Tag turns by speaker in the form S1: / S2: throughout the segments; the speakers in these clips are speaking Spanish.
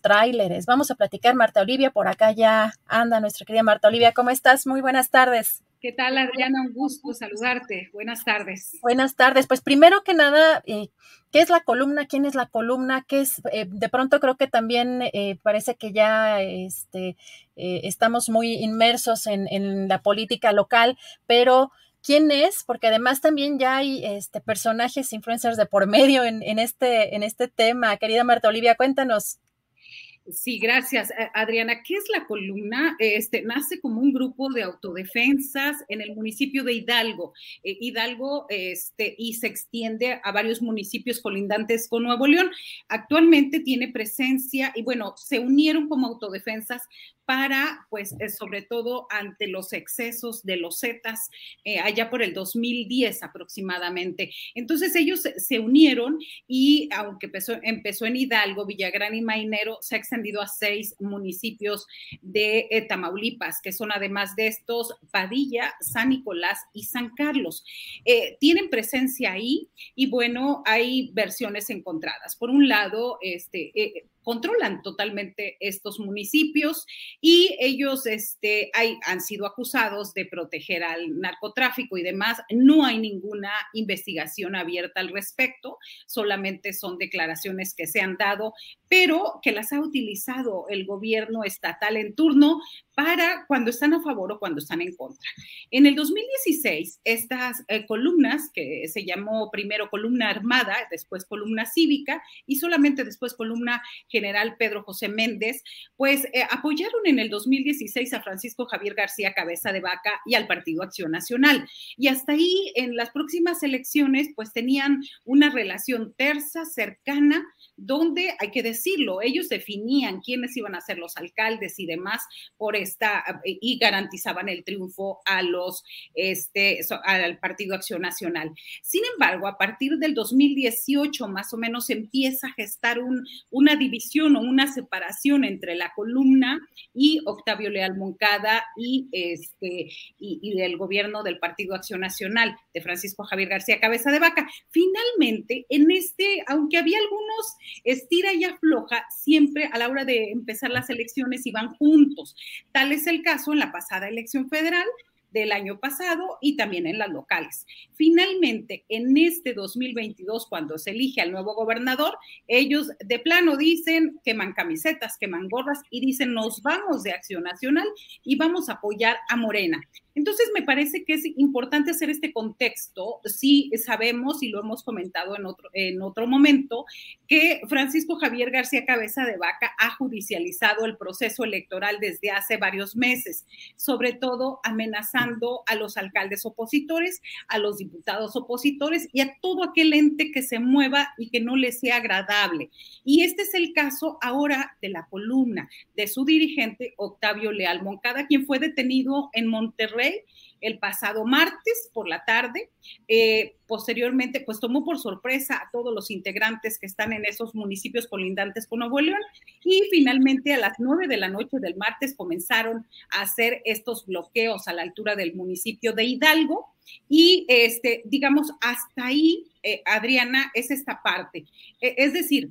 S1: Tráileres. Vamos a platicar, Marta Olivia, por acá ya anda nuestra querida Marta Olivia. ¿Cómo estás? Muy buenas tardes.
S2: ¿Qué tal, Adriana? Un gusto saludarte. Buenas tardes.
S1: Buenas tardes. Pues primero que nada, eh, ¿qué es la columna? ¿Quién es la columna? ¿Qué es? Eh, de pronto creo que también eh, parece que ya este, estamos muy inmersos en, la política local, pero quién es, porque además también ya hay este, personajes influencers de por medio en, en, este, en este tema. Querida Marta Olivia, cuéntanos
S2: Sí, gracias, eh, Adriana. ¿Qué es la columna? Este, nace como un grupo de autodefensas en el municipio de Hidalgo. Eh, Hidalgo este, y se extiende a varios municipios colindantes con Nuevo León. Actualmente tiene presencia y bueno, se unieron como autodefensas para, pues, eh, sobre todo ante los excesos de los Zetas, eh, allá por el 2010 aproximadamente. Entonces ellos se, unieron y aunque empezó, empezó, en Hidalgo, Villagrán y Mainero, se ha extendido a seis municipios de eh, Tamaulipas, que son además de estos Padilla, San Nicolás y San Carlos. tienen presencia ahí y bueno, hay versiones encontradas. Por un lado, este, controlan totalmente estos municipios y ellos este, hay, han sido acusados de proteger al narcotráfico y demás. No hay ninguna investigación abierta al respecto, solamente son declaraciones que se han dado, pero que las ha utilizado el gobierno estatal en turno para cuando están a favor o cuando están en contra. En el 2016, estas eh, columnas, que se llamó primero columna armada, después columna cívica y solamente después columna general Pedro José Méndez, pues eh, apoyaron en el 2016 a Francisco Javier García Cabeza de Vaca y al Partido Acción Nacional. Y hasta ahí, en las próximas elecciones, pues tenían una relación tersa, cercana, donde, hay que decirlo, ellos definían quiénes iban a ser los alcaldes y demás por esta, y garantizaban el triunfo a los, este, al Partido Acción Nacional. Sin embargo, a partir del 2018 más o menos empieza a gestar un, una división o una separación entre la columna y Octavio Leal Moncada y, este, y, del gobierno del Partido Acción Nacional de Francisco Javier García Cabeza de Vaca. Finalmente, en este, aunque había algunos estira y afloja siempre a la hora de empezar las elecciones y van juntos. Tal es el caso en la pasada elección federal del año pasado y también en las locales. Finalmente, en este 2022, cuando se elige al nuevo gobernador, ellos de plano dicen, queman camisetas, queman gorras y dicen, nos vamos de Acción Nacional y vamos a apoyar a Morena. Entonces, me parece que es importante hacer este contexto. Sí sabemos, y lo hemos comentado en otro, en otro momento, que Francisco Javier García Cabeza de Vaca ha judicializado el proceso electoral desde hace varios meses, sobre todo amenazando a los alcaldes opositores, a los diputados opositores y a todo aquel ente que se mueva y que no le sea agradable. Y este es el caso ahora de la columna de su dirigente Octavio Leal Moncada, quien fue detenido en Monterrey el pasado martes por la tarde. Eh, posteriormente, pues tomó por sorpresa a todos los integrantes que están en esos municipios colindantes con Nuevo León y finalmente a las nueve de la noche del martes comenzaron a hacer estos bloqueos a la altura del municipio de Hidalgo y este, digamos, hasta ahí, eh, Adriana, es esta parte. E, es decir,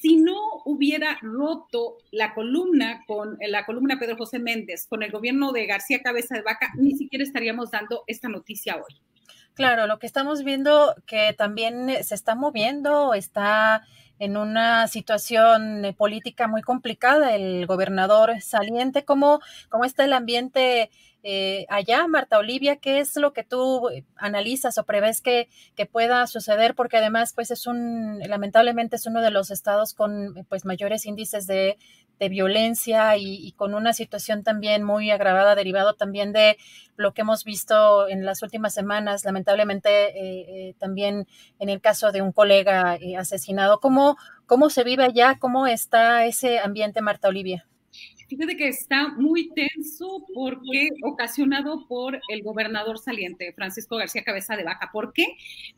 S2: si no hubiera roto la columna con la columna Pedro José Méndez, con el gobierno de García Cabeza de Vaca, ni siquiera estaríamos dando esta noticia hoy.
S1: Claro, lo que estamos viendo que también se está moviendo, está en una situación política muy complicada el gobernador saliente, ¿cómo, cómo está el ambiente eh, allá, Marta Olivia, ¿qué es lo que tú analizas o prevés que, que, pueda suceder? Porque además, pues es un, lamentablemente es uno de los estados con pues mayores índices de, de violencia y, con una situación también muy agravada, derivado también de lo que hemos visto en las últimas semanas, lamentablemente eh, eh, también en el caso de un colega asesinado. ¿Cómo, ¿Cómo se vive allá? ¿Cómo está ese ambiente, Marta Olivia?
S2: Fíjate que está muy tenso porque ocasionado por el gobernador saliente, Francisco García Cabeza de Baja. ¿Por qué?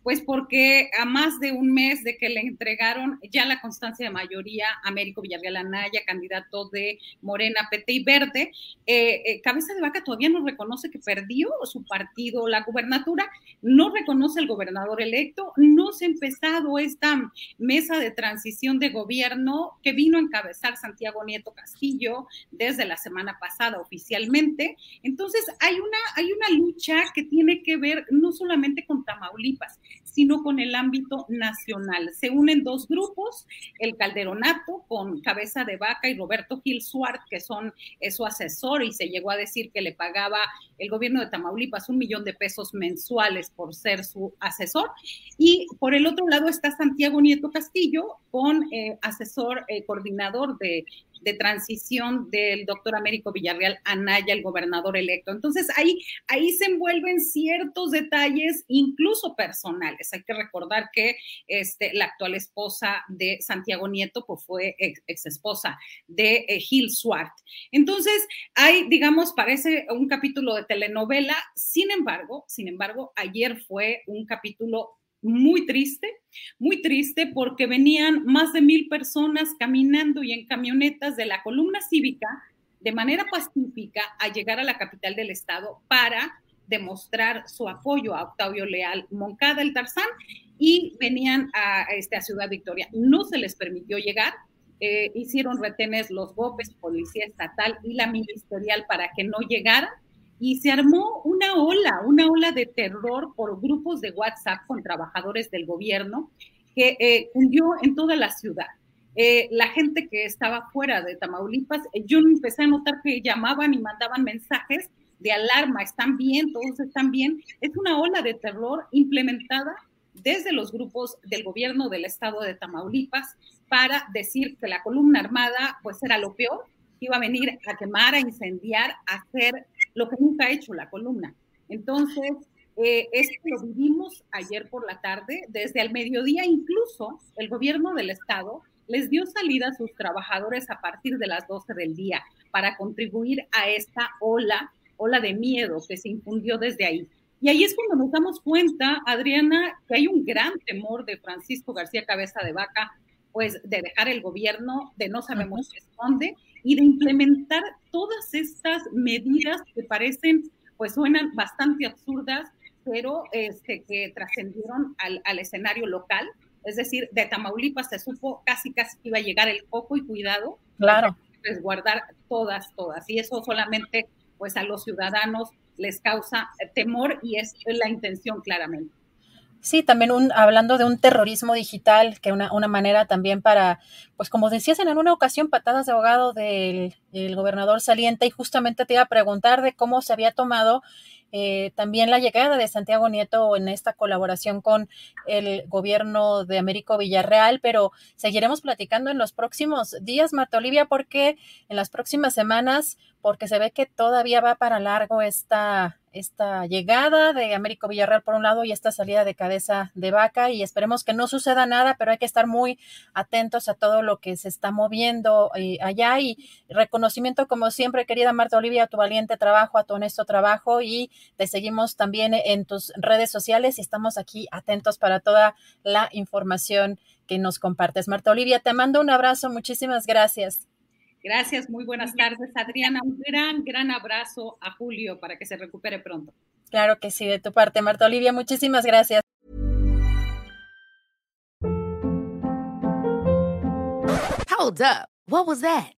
S2: Pues porque a más de un mes de que le entregaron ya la constancia de mayoría a Américo Villarreal Anaya, candidato de Morena, PT y Verde, eh, eh, Cabeza de Vaca todavía no reconoce que perdió su partido la gubernatura, no reconoce el gobernador electo, no se ha empezado esta mesa de transición de gobierno que vino a encabezar Santiago Nieto Castillo, desde la semana pasada oficialmente. Entonces, hay una, hay una lucha que tiene que ver no solamente con Tamaulipas, sino con el ámbito nacional. Se unen dos grupos, el Calderonato con Cabeza de Vaca y Roberto Gil Suart, que son su asesor y se llegó a decir que le pagaba el gobierno de Tamaulipas un millón de pesos mensuales por ser su asesor. Y por el otro lado está Santiago Nieto Castillo con eh, asesor eh, coordinador de de transición del doctor Américo Villarreal Anaya, el gobernador electo. Entonces ahí, ahí se envuelven ciertos detalles, incluso personales. Hay que recordar que este, la actual esposa de Santiago Nieto pues fue ex, esposa de eh, Gil Swart. Entonces, hay, digamos, parece un capítulo de telenovela. Sin embargo, sin embargo, ayer fue un capítulo muy triste, muy triste porque venían más de mil personas caminando y en camionetas de la columna cívica de manera pacífica a llegar a la capital del estado para demostrar su apoyo a Octavio Leal Moncada, el Tarzán, y venían a, este, a Ciudad Victoria. No se les permitió llegar, eh, hicieron retenes los GOPES, Policía Estatal y la Ministerial para que no llegaran y se armó una ola, una ola de terror por grupos de WhatsApp con trabajadores del gobierno que eh, hundió en toda la ciudad. Eh, la gente que estaba fuera de Tamaulipas, eh, yo empecé a notar que llamaban y mandaban mensajes de alarma, están bien, todos están bien. Es una ola de terror implementada desde los grupos del gobierno del estado de Tamaulipas para decir que la columna armada pues era lo peor, iba a venir a quemar, a incendiar, a hacer lo que nunca ha hecho la columna. Entonces, eh, esto lo vivimos ayer por la tarde, desde el mediodía incluso el gobierno del estado les dio salida a sus trabajadores a partir de las 12 del día para contribuir a esta ola, ola de miedo que se infundió desde ahí. Y ahí es cuando nos damos cuenta, Adriana, que hay un gran temor de Francisco García Cabeza de Vaca, pues de dejar el gobierno, de no sabemos esconde, y de implementar todas estas medidas que parecen, pues suenan bastante absurdas, pero este, que trascendieron al, al, escenario local. Es decir, de Tamaulipas se supo casi casi que iba a llegar el coco y cuidado.
S1: Claro.
S2: Resguardar todas, todas. Y eso solamente pues a los ciudadanos les causa temor y es la intención claramente.
S1: Sí, también un, hablando de un terrorismo digital, que una, una manera también para, pues como decías en una ocasión, patadas de abogado del gobernador saliente, y justamente te iba a preguntar de cómo se había tomado eh, también la llegada de Santiago Nieto en esta colaboración con el gobierno de Américo Villarreal, pero seguiremos platicando en los próximos días, Marta Olivia, porque en las próximas semanas, porque se ve que todavía va para largo esta esta llegada de Américo Villarreal por un lado y esta salida de cabeza de vaca y esperemos que no suceda nada, pero hay que estar muy atentos a todo lo que se está moviendo eh, allá y reconocimiento como siempre, querida Marta Olivia, a tu valiente trabajo, a tu honesto trabajo y te seguimos también en tus redes sociales y estamos aquí atentos para toda la información que nos compartes. Marta Olivia, te mando un abrazo, muchísimas gracias.
S2: Gracias, muy buenas tardes, Adriana. Un gran, gran abrazo a Julio para que se recupere pronto.
S1: Claro que sí, de tu parte, Marta Olivia, muchísimas gracias.
S3: Hold up. What was that?